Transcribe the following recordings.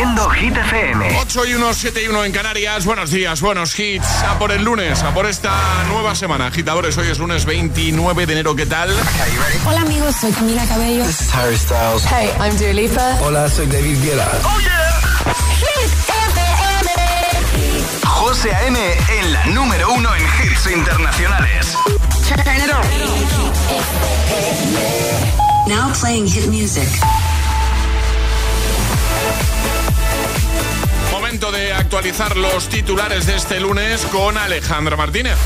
siendo Hit FM. 8 y 1, 7 y 1 en Canarias. Buenos días, buenos hits. A por el lunes, a por esta nueva semana. Agitadores, hoy es lunes 29 de enero. ¿Qué tal? Hola amigos, soy Camila Cabello. This is Harry Styles. Hey, I'm Dua Lipa. Hola, soy David Guetta. ¡Oh, yeah! Hit FM. José A.M. en la número uno en hits internacionales. Turn it on. Now playing hit music. De actualizar los titulares de este lunes con Alejandra Martínez.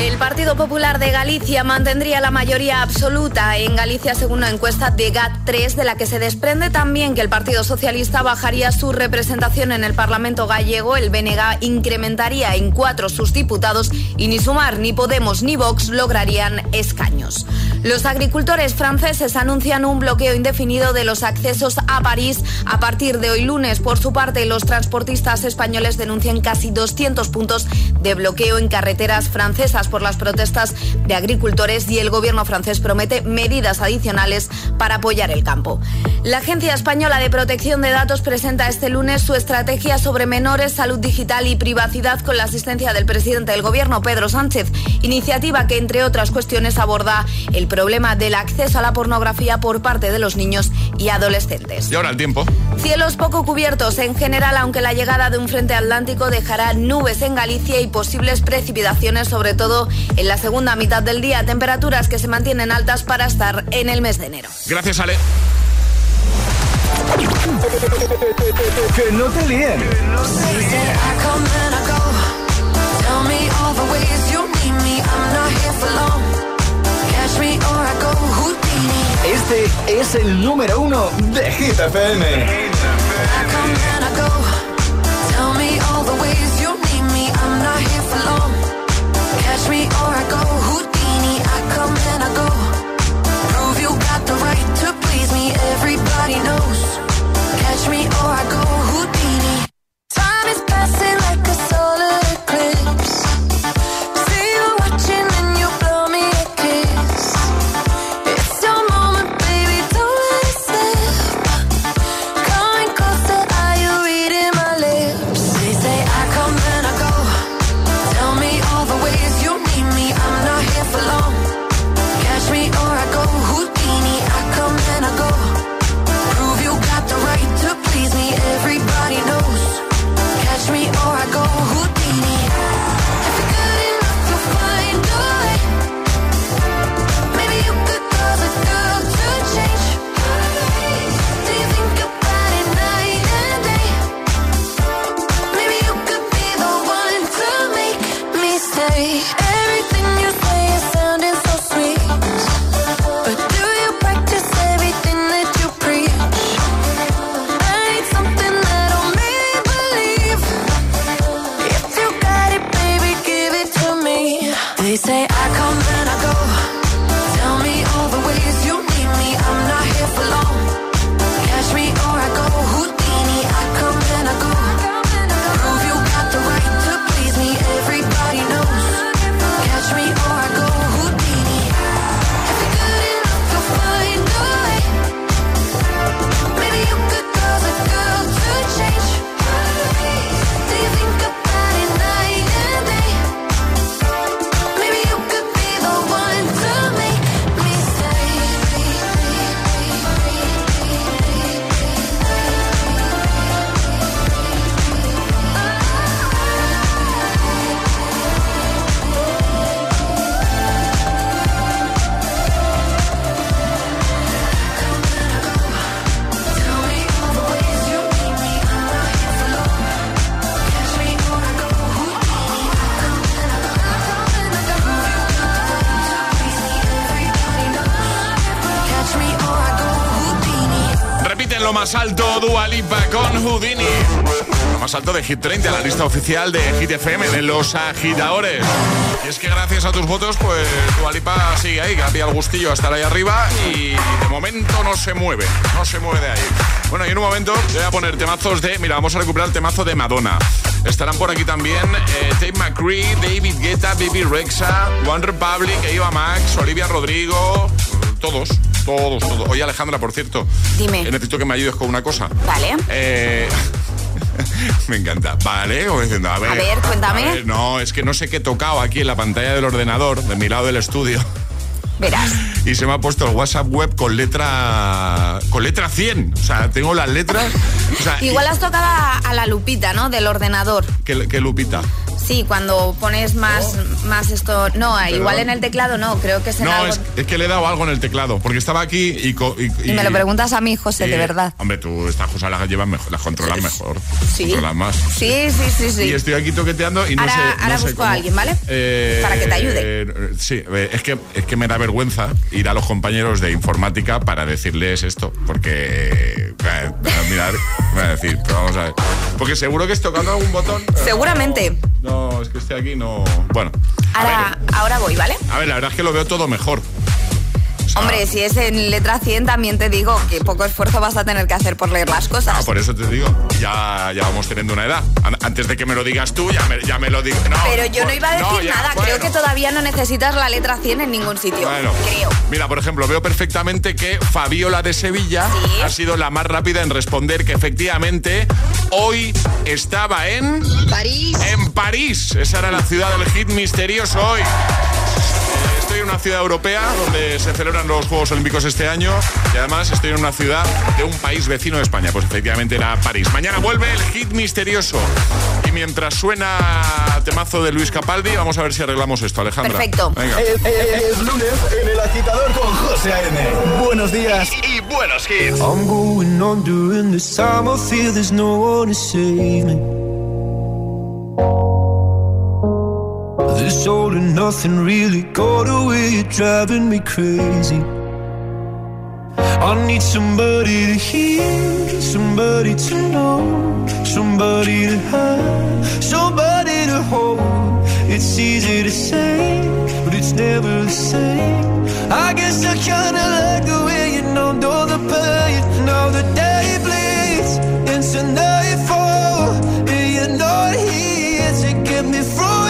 El Partido Popular de Galicia mantendría la mayoría absoluta en Galicia según una encuesta de GAT3 de la que se desprende también que el Partido Socialista bajaría su representación en el Parlamento gallego, el BNG incrementaría en cuatro sus diputados y ni Sumar, ni Podemos, ni Vox lograrían escaños. Los agricultores franceses anuncian un bloqueo indefinido de los accesos a París a partir de hoy lunes. Por su parte, los transportistas españoles denuncian casi 200 puntos de bloqueo en carreteras francesas por las protestas de agricultores y el gobierno francés promete medidas adicionales para apoyar el campo. La Agencia Española de Protección de Datos presenta este lunes su estrategia sobre menores, salud digital y privacidad con la asistencia del presidente del gobierno, Pedro Sánchez, iniciativa que, entre otras cuestiones, aborda el problema del acceso a la pornografía por parte de los niños y adolescentes. Y ahora el tiempo. Cielos poco cubiertos en general, aunque la llegada de un frente atlántico dejará nubes en Galicia y posibles precipitaciones, sobre todo en la segunda mitad del día. Temperaturas que se mantienen altas para estar en el mes de enero. Gracias, Ale. que no te líen. Este es el número uno de Hit FM. Catch de Hit 30, la lista oficial de Hit FM, de los agitadores. Y es que gracias a tus votos, pues Dua Lipa sigue ahí, había el gustillo a estar ahí arriba y de momento no se mueve, no se mueve de ahí. Bueno, y en un momento voy a poner temazos de, mira, vamos a recuperar el temazo de Madonna. Estarán por aquí también eh, Tate McCree, David Guetta, Baby Rexa, One Republic, Eva Max, Olivia Rodrigo, todos. Todos, todos. Oye, Alejandra, por cierto. Dime. eh, Necesito que me ayudes con una cosa. Vale. Eh, me encanta. Vale, o diciendo, a ver. A ver, cuéntame. a ver, no, es que no sé qué he tocado aquí en la pantalla del ordenador, de mi lado del estudio. Verás. Y se me ha puesto el WhatsApp web con letra. con letra 100. O sea, tengo las letras. O sea, Igual has tocado a, a la lupita, ¿no? Del ordenador. ¿Qué, qué lupita? Sí, cuando pones más, más esto. No, igual en el teclado no, creo que será No, algo. es, es que le he dado algo en el teclado, porque estaba aquí y... co- Y me lo preguntas a mí, José, de y- verdad. Hombre, tú estas cosas las llevas mejor, las controlas mejor. Sí. Controlas más. Sí, sí, sí, sí. Y estoy aquí toqueteando y no Ahora- sé. no ahora sé busco cómo. a alguien, ¿vale? Eh, Para que te ayude. eh, sí, eh, es que, es que me da vergüenza ir a los compañeros de informática para decirles esto, porque. eh, mirar, van a decir, pero vamos a ver. Porque seguro que es tocando algún botón. Seguramente. No, no, es que estoy aquí, no. Bueno. Ahora, ahora voy, ¿vale? a ver, la verdad es que lo veo todo mejor. Sea, Hombre, si es en letra 100, también te digo que poco esfuerzo vas a tener que hacer por leer las cosas. Ah, por eso te digo, ya, ya vamos teniendo una edad. An- Antes de que me lo digas tú, ya me, ya me lo digo. No, Pero yo no iba a decir ya, nada. bueno. Creo que todavía no necesitas la letra 100 en ningún sitio. Bueno, Creo. Mira, por ejemplo, veo perfectamente que Fabiola de Sevilla Sí. ha sido la más rápida en responder que efectivamente hoy estaba en París. en París. Esa era la ciudad del hit misterioso hoy. Estoy en una ciudad europea donde se celebran los Juegos Olímpicos este año y además estoy en una ciudad de un país vecino de España. Pues efectivamente era París. Mañana vuelve el hit misterioso. Y mientras suena temazo de Luis Capaldi, vamos a ver si arreglamos esto, Alejandra. Perfecto. Venga. Es, es- es lunes en el agitador con José A.M. Buenos días y, y buenos hits. I'm going on during this time. I feel there's no one to save me. This all and nothing really got away. You're driving me crazy. I need somebody to hear, somebody to know, somebody to have, somebody to hold. It's easy to say, but it's never the same. I guess I kinda like the way you numbed all the pain. Now the day bleeds into nightfall, and you're not here to get me through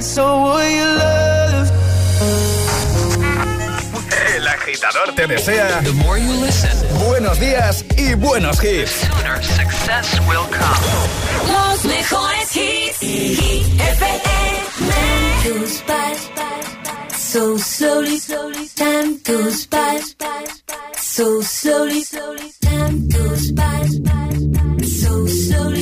you. El agitador te desea buenos días y buenos hits. Los mejores hits. Hit FM. Goes by so slowly. Time goes by so slowly. Time goes by so slowly.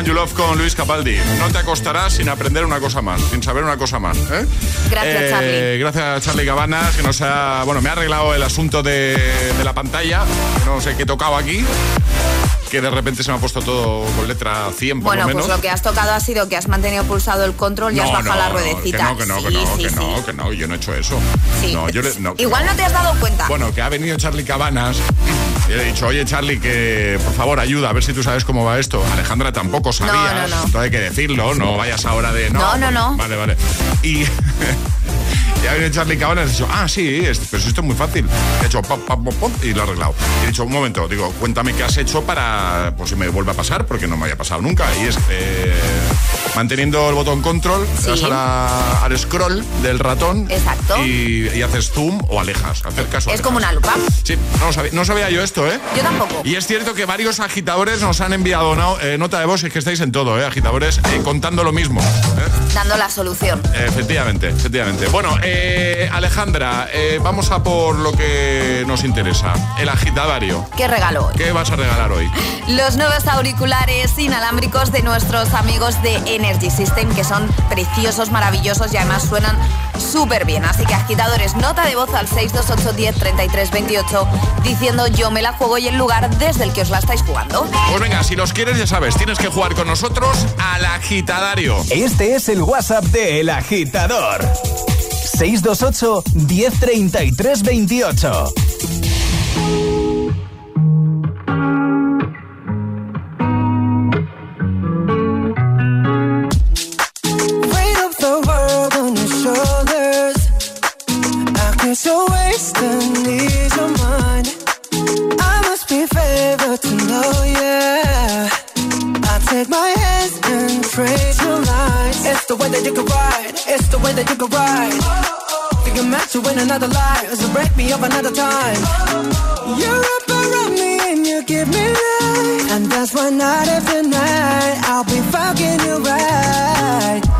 Someone You Love con Luis Capaldi. No te acostarás sin aprender una cosa más, sin saber una cosa más. ¿eh? Gracias, Eh, Charlie. Gracias, Charlie Cabanas, que nos ha, bueno, me ha arreglado el asunto de, de la pantalla. No sé qué he tocado aquí. Que de repente se me ha puesto todo con letra 100 por Bueno, lo menos. pues lo que has tocado ha sido que has mantenido pulsado el control y has bajado la ruedecita. Que no, que no, que no, sí, que sí. no, que no, yo no he hecho eso. Sí. No, yo le- no, Igual no te has dado cuenta. Bueno, que ha venido Charlie Cabanas y le he dicho, oye Charlie, que por favor ayuda, a ver si tú sabes cómo va esto. Alejandra tampoco sabía, No, no, no. entonces hay que decirlo, no vayas ahora de... No, No, no, no. Vale, vale. Y... Y ha venido Charlie Cabanas y ha dicho, ah, sí, es- pero si esto es muy fácil. He hecho pop, pop, pop, pop, y lo he arreglado. Y he dicho, un momento, digo, cuéntame qué has hecho para, por si me vuelve a pasar, porque no me había pasado nunca. Y es, eh, manteniendo el botón control, Sí. a la- al scroll del ratón. Exacto. Y, y haces zoom o alejas, acercas o es alejas. como una lupa. Sí, no, sabía, no sabía yo esto, ¿eh? Yo tampoco. Y es cierto que varios agitadores nos han enviado no- eh, nota de voz, es que estáis en todo, ¿eh? Agitadores eh, contando lo mismo. ¿eh? Dando la solución. Efectivamente, efectivamente. Bueno, Alejandra, vamos a por lo que nos interesa. El agitadario. ¿Qué regalo hoy? ¿Qué vas a regalar hoy? Los nuevos auriculares inalámbricos de nuestros amigos de Energy System, que son preciosos, maravillosos y además suenan súper bien. Así que agitadores, nota de voz al 628 10 33 28 diciendo yo me la juego y el lugar desde el que os la estáis jugando. Pues venga, si los quieres, ya sabes, tienes que jugar con nosotros al agitadario. Este es el WhatsApp de El Agitador. 628 1033 the way that you can ride. Think I'm meant to win another life, so break me up another time. You're up around me and you give me life, and that's why night after night I'll be fucking you right.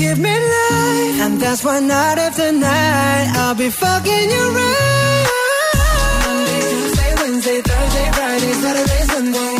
give me life. And that's why night after night I'll be fucking you right. Monday, Tuesday, Wednesday, Thursday, Friday, Saturday, Sunday.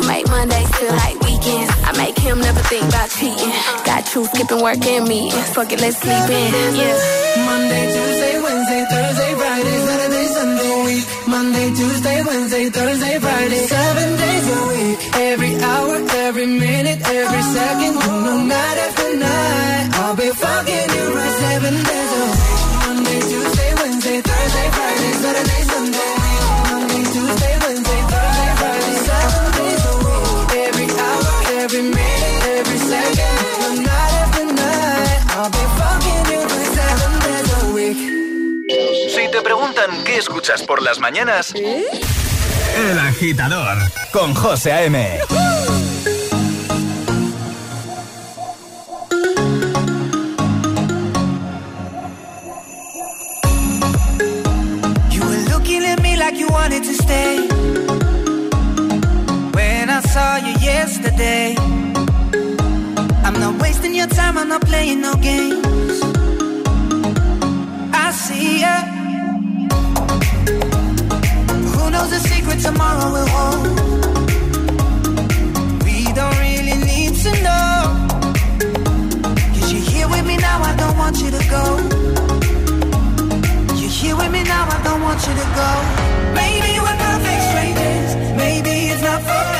You make Mondays feel like weekends. I make him never think about cheating. Got you skipping work and me. Fuck it, let's sleep in. Yeah. Monday, Tuesday, Wednesday, Thursday, Friday, Saturday, Sunday, week. Monday, Tuesday, Wednesday, Thursday, Friday, seven days a week. Every hour, every minute, every second, escuchas por las mañanas, El agitador con José A.M. You were looking at me like you wanted wanted to stay. When I saw you yesterday, I'm not wasting your time, I'm not playing no games. I see ya. Knows the secret tomorrow will hold? We don't really need to know. Cause you're here with me now, I don't want you to go. You're here with me now, I don't want you to go. Maybe we're perfect strangers. Maybe it's not forever.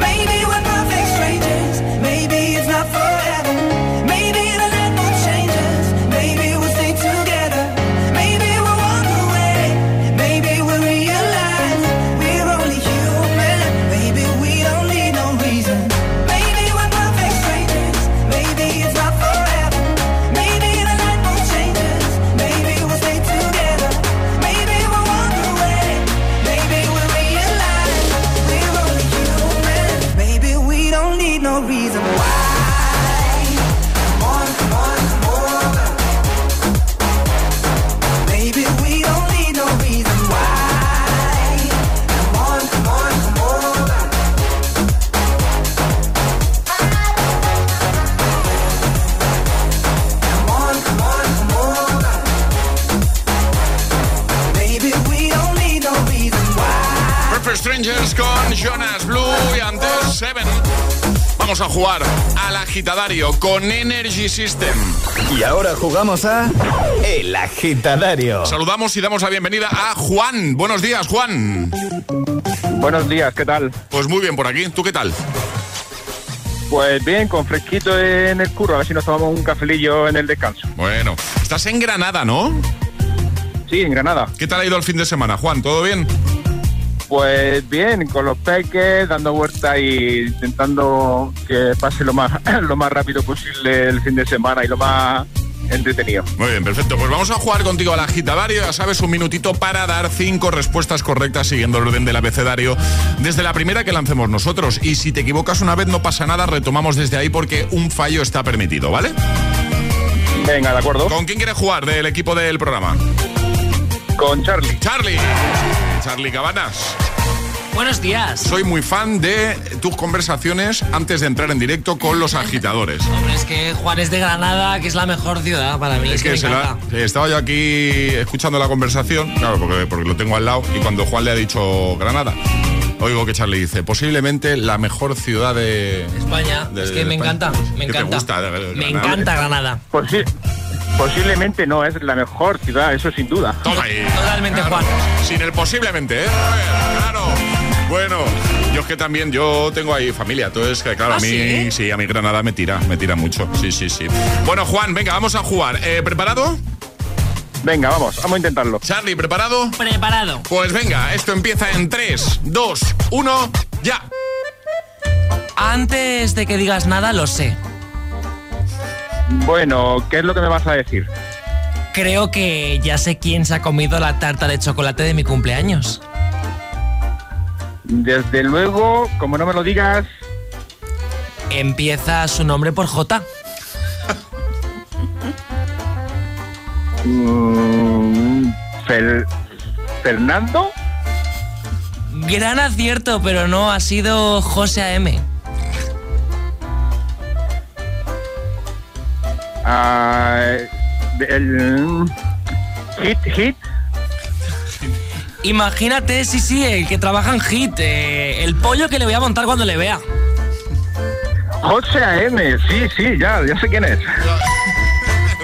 Maybe we're perfect strangers. Maybe Strangers con Jonas Blue y antes Seven. Vamos a jugar al agitadario con Energy System. Y ahora jugamos a El Agitadario. Saludamos y damos la bienvenida a Juan. Buenos días, Juan. Buenos días, ¿qué tal? Pues muy bien por aquí. ¿Tú qué tal? Pues bien, con fresquito en el curro, a ver si nos tomamos un cafelillo en el descanso. Bueno, estás en Granada, ¿no? Sí, en Granada. ¿Qué tal ha ido el fin de semana, Juan? ¿Todo bien? Pues bien, con los peques, dando vueltas y intentando que pase lo más, lo más rápido posible el fin de semana y lo más entretenido. Muy bien, perfecto. Pues vamos a jugar contigo al agitadario. Ya sabes, un minutito para dar cinco respuestas correctas siguiendo el orden del abecedario desde la primera que lancemos nosotros. Y si te equivocas una vez, no pasa nada, retomamos desde ahí porque un fallo está permitido, ¿vale? Venga, de acuerdo. ¿Con quién quieres jugar del equipo del programa? Con Charlie. Charlie. Charlie Cabanas. Buenos días. Soy muy fan de tus conversaciones antes de entrar en directo con los agitadores. Hombre, es que Juan es de Granada, que es la mejor ciudad para mí. Es que se la- encanta. estaba yo aquí escuchando la conversación, claro, porque, porque lo tengo al lado, y cuando Juan le ha dicho Granada, oigo que Charlie dice, posiblemente la mejor ciudad de España. de- es de que me España. encanta, me ¿Qué te encanta. gusta de- de me Granada? encanta Granada. Posi- posiblemente no, es la mejor ciudad, eso sin duda. Toma ahí. Totalmente, Claro, Juan. Sin el posiblemente, ¿eh? A ver, Claro. Bueno, yo es que también, yo tengo ahí familia, entonces, que claro, ¿Ah, a mí, sí? a mi Granada me tira, me tira mucho. Sí, sí, sí. Bueno, Juan, venga, vamos a jugar. Eh, ¿Preparado? Venga, vamos, vamos a intentarlo. Charlie, ¿preparado? Preparado. Pues venga, esto empieza en 3, 2, 1, ya. Antes de que digas nada, lo sé. Bueno, ¿qué es lo que me vas a decir? Creo que ya sé quién se ha comido la tarta de chocolate de mi cumpleaños. Desde luego, como no me lo digas, Empieza su nombre por J. mm, Fernando. Gran acierto, pero no, ha sido José A.M. ah, el, hit, hit. Imagínate, sí, sí, el que trabaja en Hit, eh, el pollo que le voy a montar cuando le vea. José A.M. Sí, sí, ya, ya sé quién es.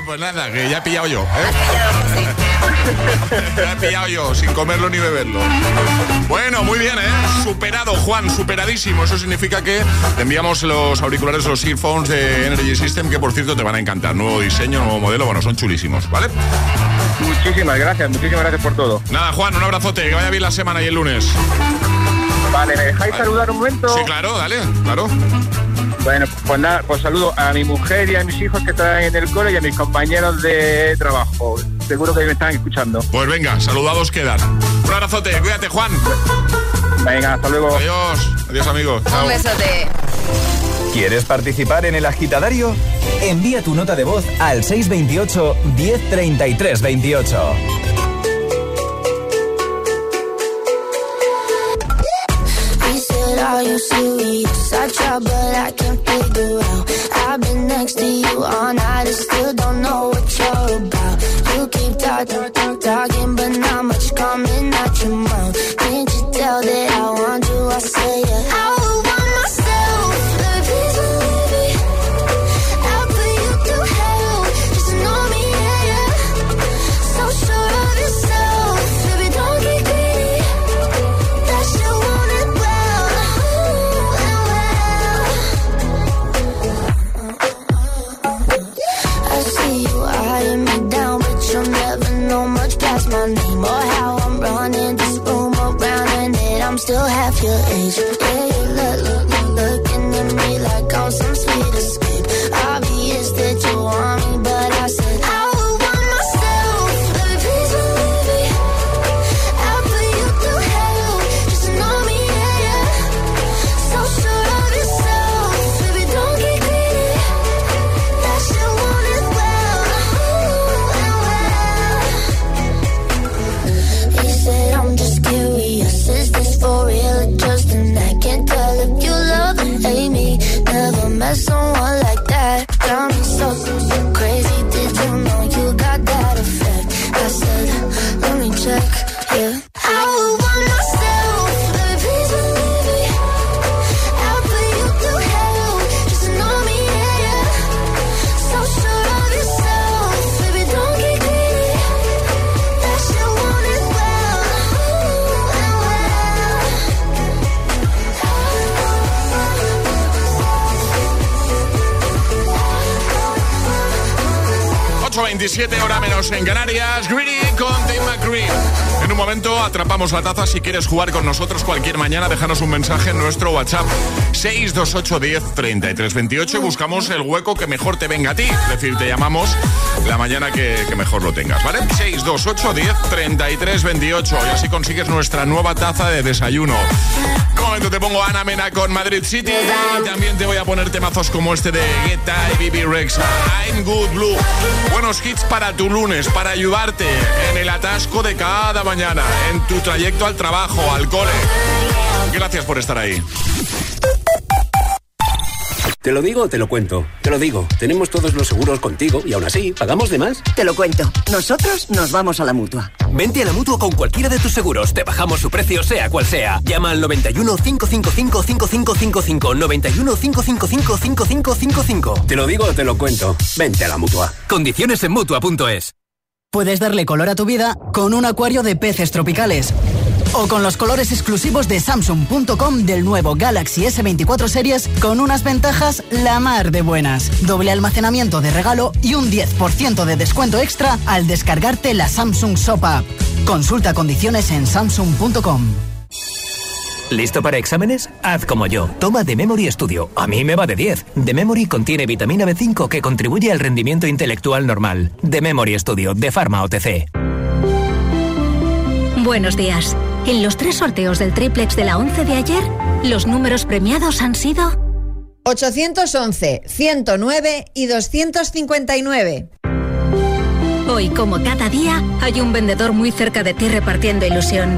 Pues nada, que ya he pillado yo. ¿eh? he pillado yo, sin comerlo ni beberlo. Bueno, muy bien, ¿eh? Superado, Juan, superadísimo. Eso significa que te enviamos los auriculares, los earphones de Energy System, que por cierto te van a encantar. Nuevo diseño, nuevo modelo, bueno, son chulísimos, ¿vale? Muchísimas gracias, muchísimas gracias por todo. Nada, Juan, un abrazote, que vaya bien la semana y el lunes. Vale, ¿me dejáis Vale. saludar un momento? Sí, claro, dale, claro. Bueno, pues nada, pues saludo a mi mujer y a mis hijos que están en el cole y a mis compañeros de trabajo. Seguro que me están escuchando. Pues venga, saludados quedan. Un abrazote, cuídate, Juan. Venga, hasta luego. Adiós, adiós, amigos. Chao. Un besote. ¿Quieres participar en el agitadario? Envía tu nota de voz al 628 1033 28. He said, Are you serious? I try, but I can't figure out. I've been next to you all night and still don't know what you're about. Talk, talking, but not much coming out your mouth. Can't you tell that I want you? I say, yeah. I 8.27 hora menos en Canarias. Greedy con Tim McCree. En un momento atrapamos la taza. Si quieres jugar con nosotros cualquier mañana, déjanos un mensaje en nuestro WhatsApp 628 10 33 28 y buscamos el hueco que mejor te venga a ti. Es decir, te llamamos la mañana que, que mejor lo tengas, ¿vale? 628 10 33 28 y así consigues nuestra nueva taza de desayuno. Te pongo Ana Mena con Madrid City y también te voy a poner temazos como este de Guetta y BB Rex. I'm Good Blue. Buenos hits para tu lunes, para ayudarte en el atasco de cada mañana, en tu trayecto al trabajo, al cole. Gracias por estar ahí. ¿Te lo digo o te lo cuento? Te lo digo. Tenemos todos los seguros contigo y aún así, ¿pagamos de más? Te lo cuento. Nosotros nos vamos a la mutua. Vente a la mutua con cualquiera de tus seguros. Te bajamos su precio, sea cual sea. Llama al 91 555 5555. 91 555 5555. Te lo digo o te lo cuento. Vente a la mutua. Condiciones en mutua.es. Puedes darle color a tu vida con un acuario de peces tropicales. O con los colores exclusivos de Samsung.com del nuevo Galaxy S24 Series con unas ventajas la mar de buenas. Doble almacenamiento de regalo y un 10% de descuento extra al descargarte la Samsung Shop App. Consulta condiciones en Samsung.com. ¿Listo para exámenes? Haz como yo. Toma The Memory Studio. A mí me va de 10. The Memory contiene vitamina B5 que contribuye al rendimiento intelectual normal. The Memory Studio de Pharma OTC. Buenos días. En los tres sorteos del triplex de la 11 de ayer, los números premiados han sido 811, 109 y 259. Hoy, como cada día, hay un vendedor muy cerca de ti repartiendo ilusión.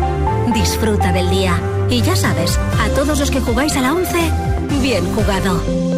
Disfruta del día. Y ya sabes, a todos los que jugáis a la 11, bien jugado.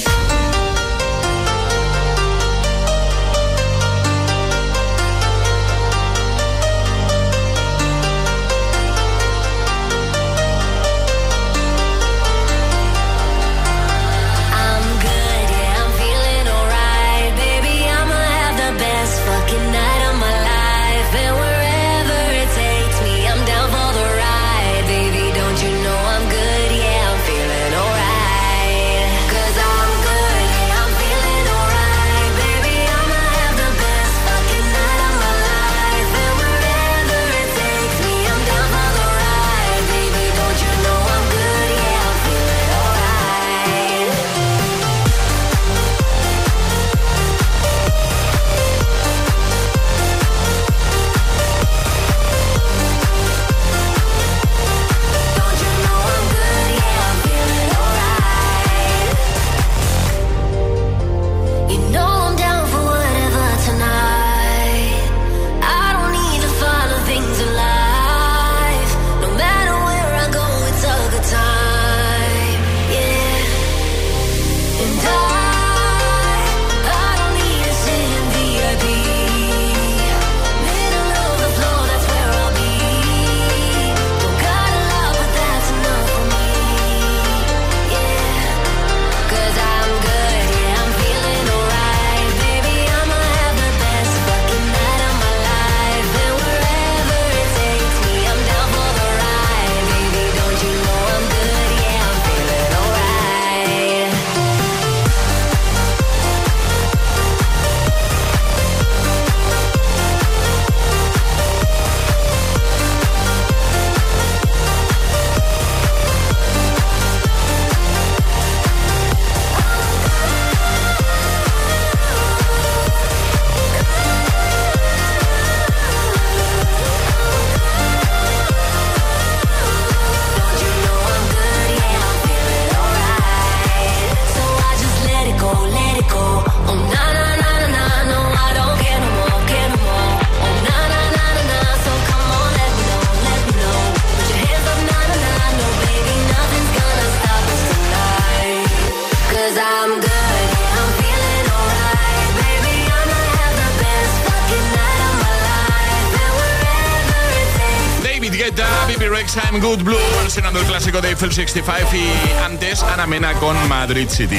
Versionando el clásico de Eiffel 65 y antes Ana Mena con Madrid City.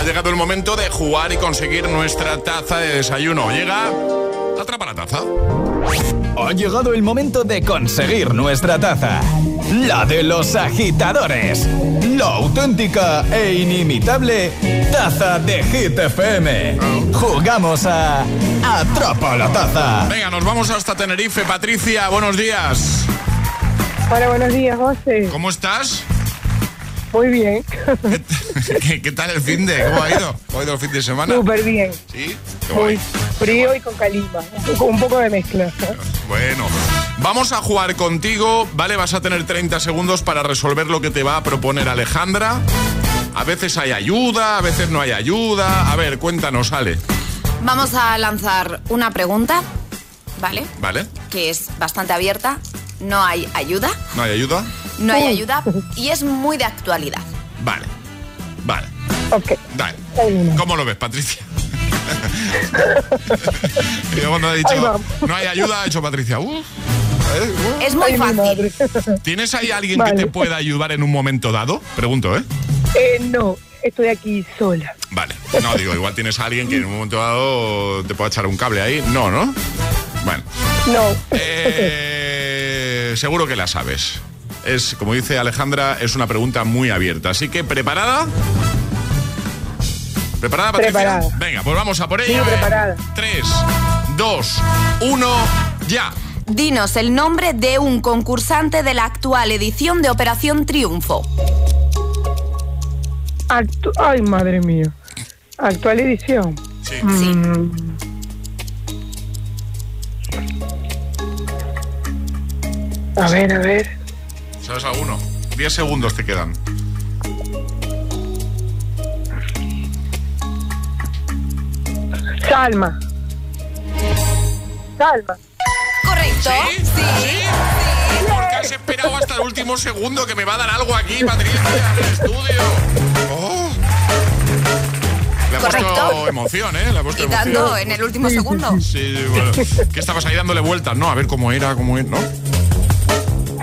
Ha llegado el momento de jugar y conseguir nuestra taza de desayuno. Llega Atrapa la taza. Ha llegado el momento de conseguir nuestra taza. La de los agitadores. La auténtica e inimitable taza de Hit FM. Jugamos a Atrapa la taza. Venga, nos vamos hasta Tenerife. Patricia, buenos días. Hola, buenos días, José. ¿Cómo estás? Muy bien. ¿Qué, qué tal el fin de? ¿Cómo ha ido? ¿Cómo ha ido el fin de semana? Súper bien. ¿Sí? Muy frío y con calima. Un poco, un poco de mezcla. Bueno, vamos a jugar contigo, ¿vale? Vas a tener 30 segundos para resolver lo que te va a proponer Alejandra. A veces hay ayuda, a veces no hay ayuda. A ver, cuéntanos, Ale. Vamos a lanzar una pregunta, ¿vale? ¿Vale? Que es bastante abierta. No hay ayuda. ¿No hay ayuda? No hay ayuda y es muy de actualidad. Vale. Vale. Ok. Dale. ¿Cómo lo ves, Patricia? y he Ahí dicho no hay ayuda, ha hecho Patricia. "Uf". ¿Eh? Uf. Es muy fácil. ¿Tienes ahí alguien que te pueda ayudar en un momento dado? Pregunto, ¿eh? Eh, no, estoy aquí sola. Vale. No, digo, igual tienes a alguien que en un momento dado te pueda echar un cable ahí. No, ¿no? Bueno. No. Eh, seguro que la sabes. Es, como dice Alejandra, es una pregunta muy abierta. Así que, ¿preparada? ¿Preparada, Patricia? Preparada. Venga, pues vamos a por Sí, ella. preparada. 3, 2, 1, ya. Dinos el nombre de un concursante de la actual edición de Operación Triunfo. Actu- Ay, madre mía. Actual edición. Sí. Mm. A ver, a ver. ¿Sabes alguno? 10 segundos te quedan. Salma. Salma. Correcto. ¿Sí? ¿Sí? ¿Por qué has esperado hasta el último segundo que me va a dar algo aquí, Patricia, en el estudio? Oh. Le ha puesto Correcto. emoción, ¿eh? Le ha puesto Y dando emoción. en el último segundo. Sí, bueno. Que estabas ahí dándole vueltas, ¿no? A ver cómo era, cómo era, ¿no?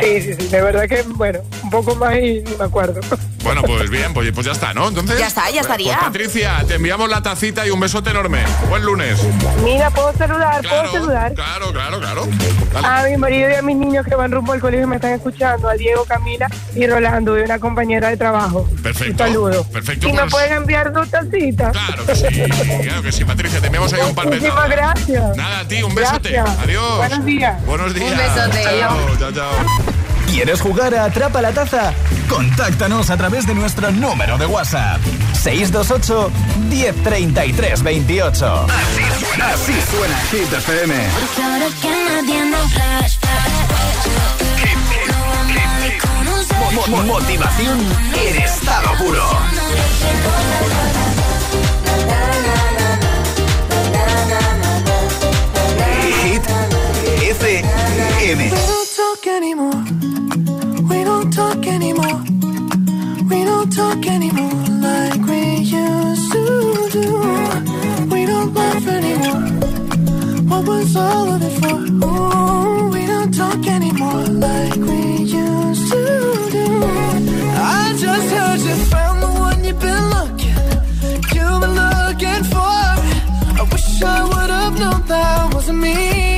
Sí, sí, sí, de verdad que, bueno, un poco más y me acuerdo. Bueno, pues bien, pues, pues ya está, ¿no? Entonces. Ya está, ya estaría. Pues, Patricia, te enviamos la tacita y un besote enorme. Buen lunes. Mira, ¿puedo saludar? ¿Puedo saludar? Claro, claro, claro. Dale. A mi marido y a mis niños que van rumbo al colegio me están escuchando, a Diego, Camila y Rolando, y una compañera de trabajo. Perfecto. Un saludo. Perfecto, ¿Y me pues- pueden enviar dos tacitas? Claro que sí, claro que sí, Patricia. Te enviamos ahí un par de Muchísimas gracias. Nada, a ti, un besote. Gracias. Adiós. Buenos días. Buenos días. Un besote. Chao, chao, chao. ¿Quieres jugar a Atrapa la Taza? Contáctanos a través de nuestro número de WhatsApp. 628 1033 28. Así suena, así suena Hit FM. Mo- mo- motivación en estado puro. Hit FM. Ooh, we don't talk anymore like we used to do. I just heard you found the one you've been looking. You've been looking for. I wish I would have known that wasn't me.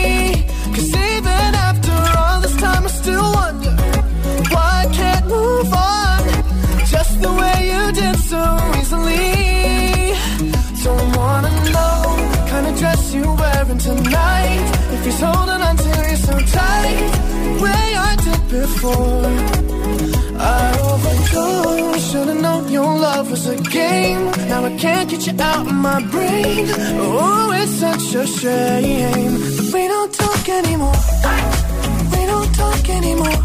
If he's holding on to you so tight, way I did before. I overdosed. Should've known your love was a game. Now I can't get you out of my brain. Oh, it's such a shame. But we don't talk anymore. We don't talk anymore.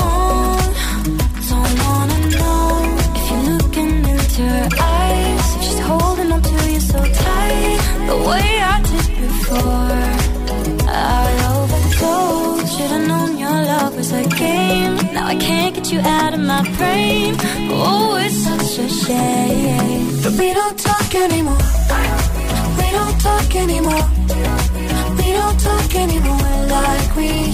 I can't get you out of my brain. Oh, it's such a shame. But we don't talk anymore. We don't talk anymore. We don't talk anymore like we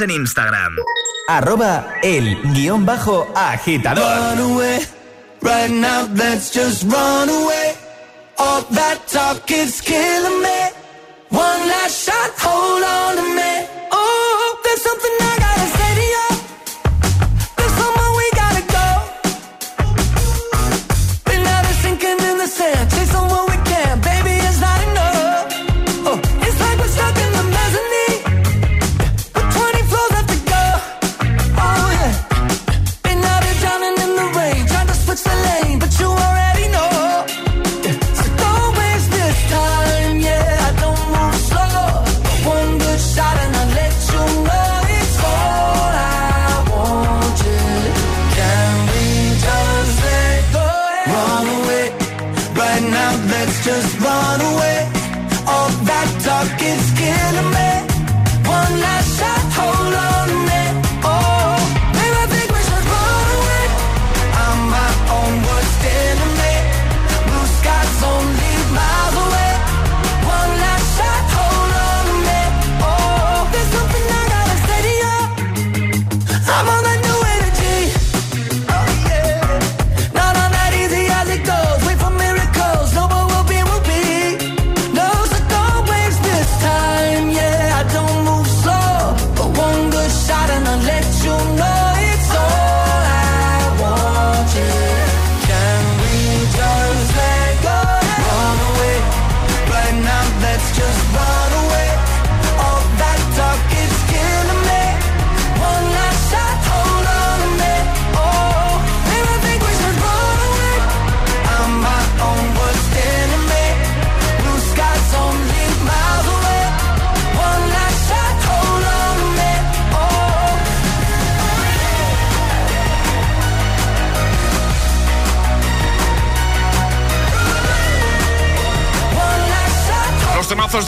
Síguenos en Instagram. Arroba el guion bajo agitador. Run away, right now let's just run away. All that talk is killing me. One last shot, hold on to me.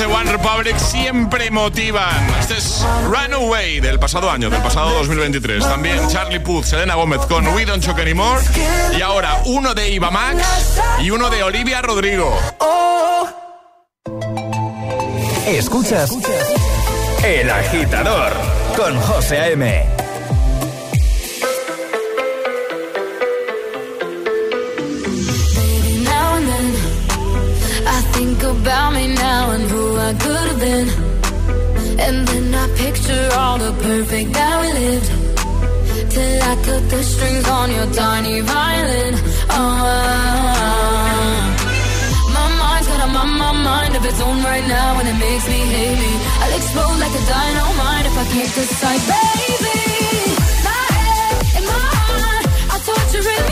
De One Republic siempre motivan. Este es Runaway del pasado año, del pasado 2023. También Charlie Puth, Selena Gómez con We Don't Choke Anymore. Y ahora uno de Iva Max y uno de Olivia Rodrigo. Escuchas El Agitador con José A.M. could. And then I picture all the perfect that we lived. Till I cut the strings on your tiny violin. Oh, my mind's got a my, my mind of its own right now, and it makes me hate me. I'll explode like a dynamite if I can't decide, baby. My head and my heart are torturing me.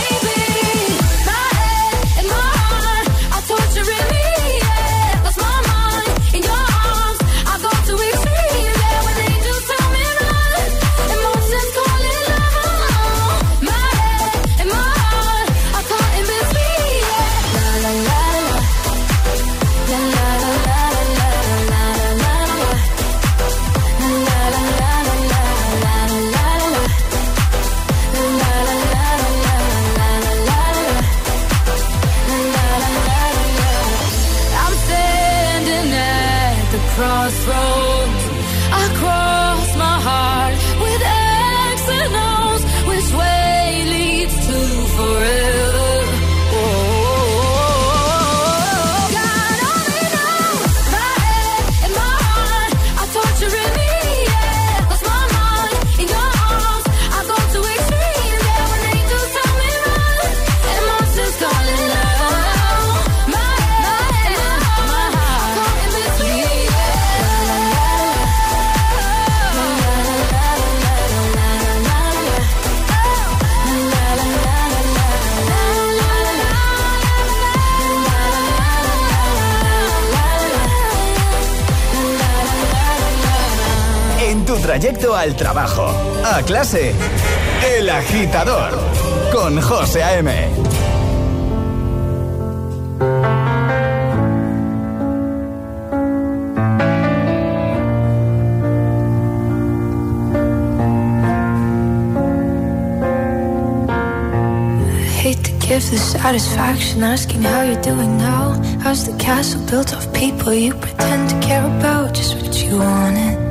Trayecto al trabajo, a clase, El Agitador con José A.M. give the satisfaction asking how you're doing now. How's the castle built of people you pretend to care about? Just what you wanted.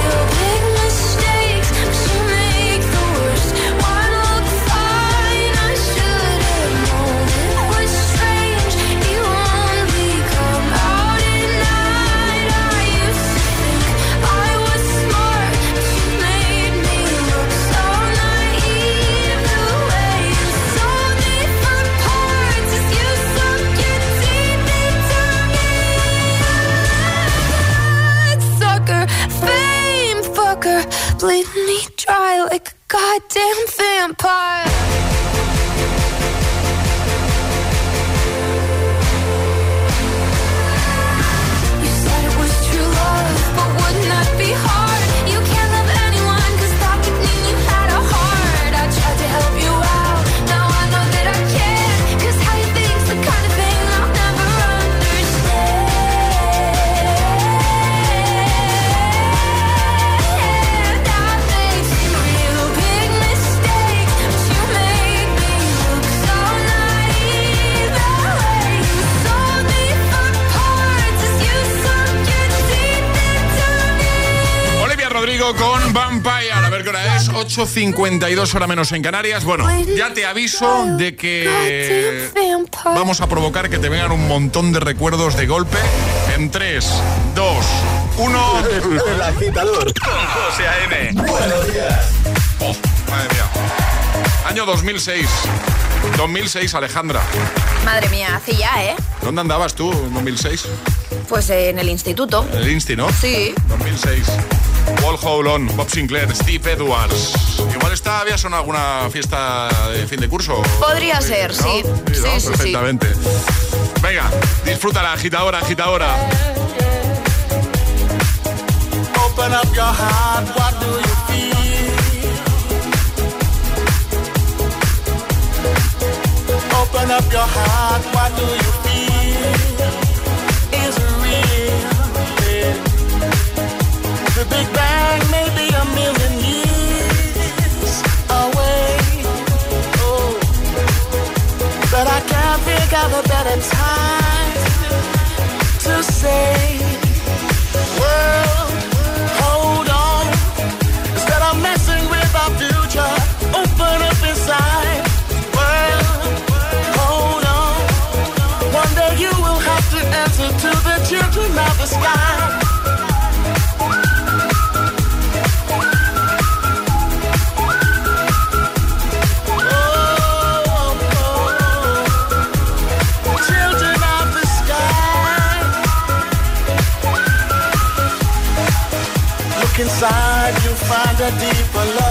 damn vampire hora es? 8.52 hora menos en Canarias. Bueno, ya te aviso de que vamos a provocar que te vengan un montón de recuerdos de golpe en 3, 2, 1. El agitador Buenos días. Oh, madre mía. Año 2006. 2006, Alejandra. Madre mía, hace ya, ¿eh? ¿Dónde andabas tú en 2006? Pues eh, en el instituto. El insti, ¿no? Sí. 2006. Wall Hall On, Bob Sinclair, Steve Edwards. Igual esta había sonado alguna fiesta de fin de curso. Podría ser, sí. Sí, sí, no, perfectamente. Sí. Venga, disfrútala, agitadora, agitadora. Open up your heart, what do you feel? Open up your heart, what do you feel? Big Bang a million years away. Oh, but I can't think of a better time to say. deeper love.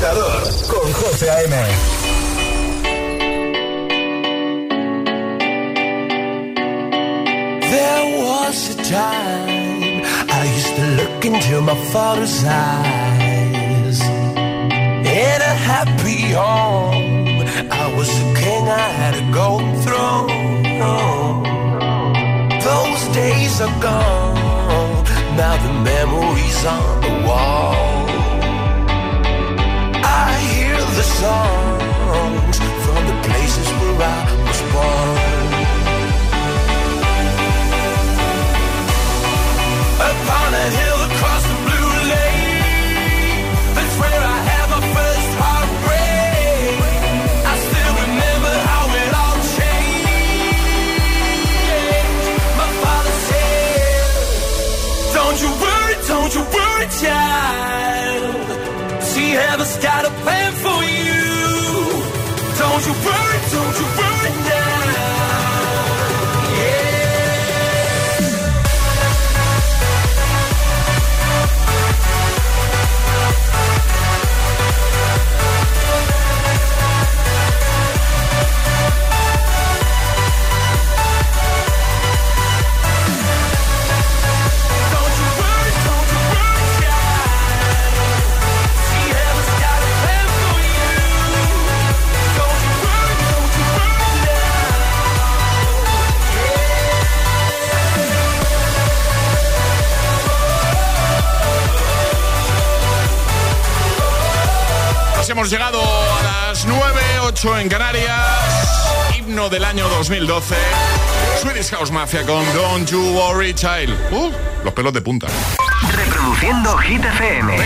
Agitador con José A.M. There was a time I used to look into my father's eyes. In a happy home, I was a king, I had a golden throne. Those days are gone, now the memories on the wall. I hear the songs from the places where I was born. Upon a hill across the blue lake, that's where I had my first heartbreak. I still remember how it all changed. My father said, Don't you worry, don't you worry, child. Got a plan for you. Don't you worry, don't you worry hemos llegado a las 9, 8 en Canarias. Himno del año 2012. Swedish House Mafia con Don't You Worry Child. Uh, los pelos de punta. Reproduciendo Hit FM.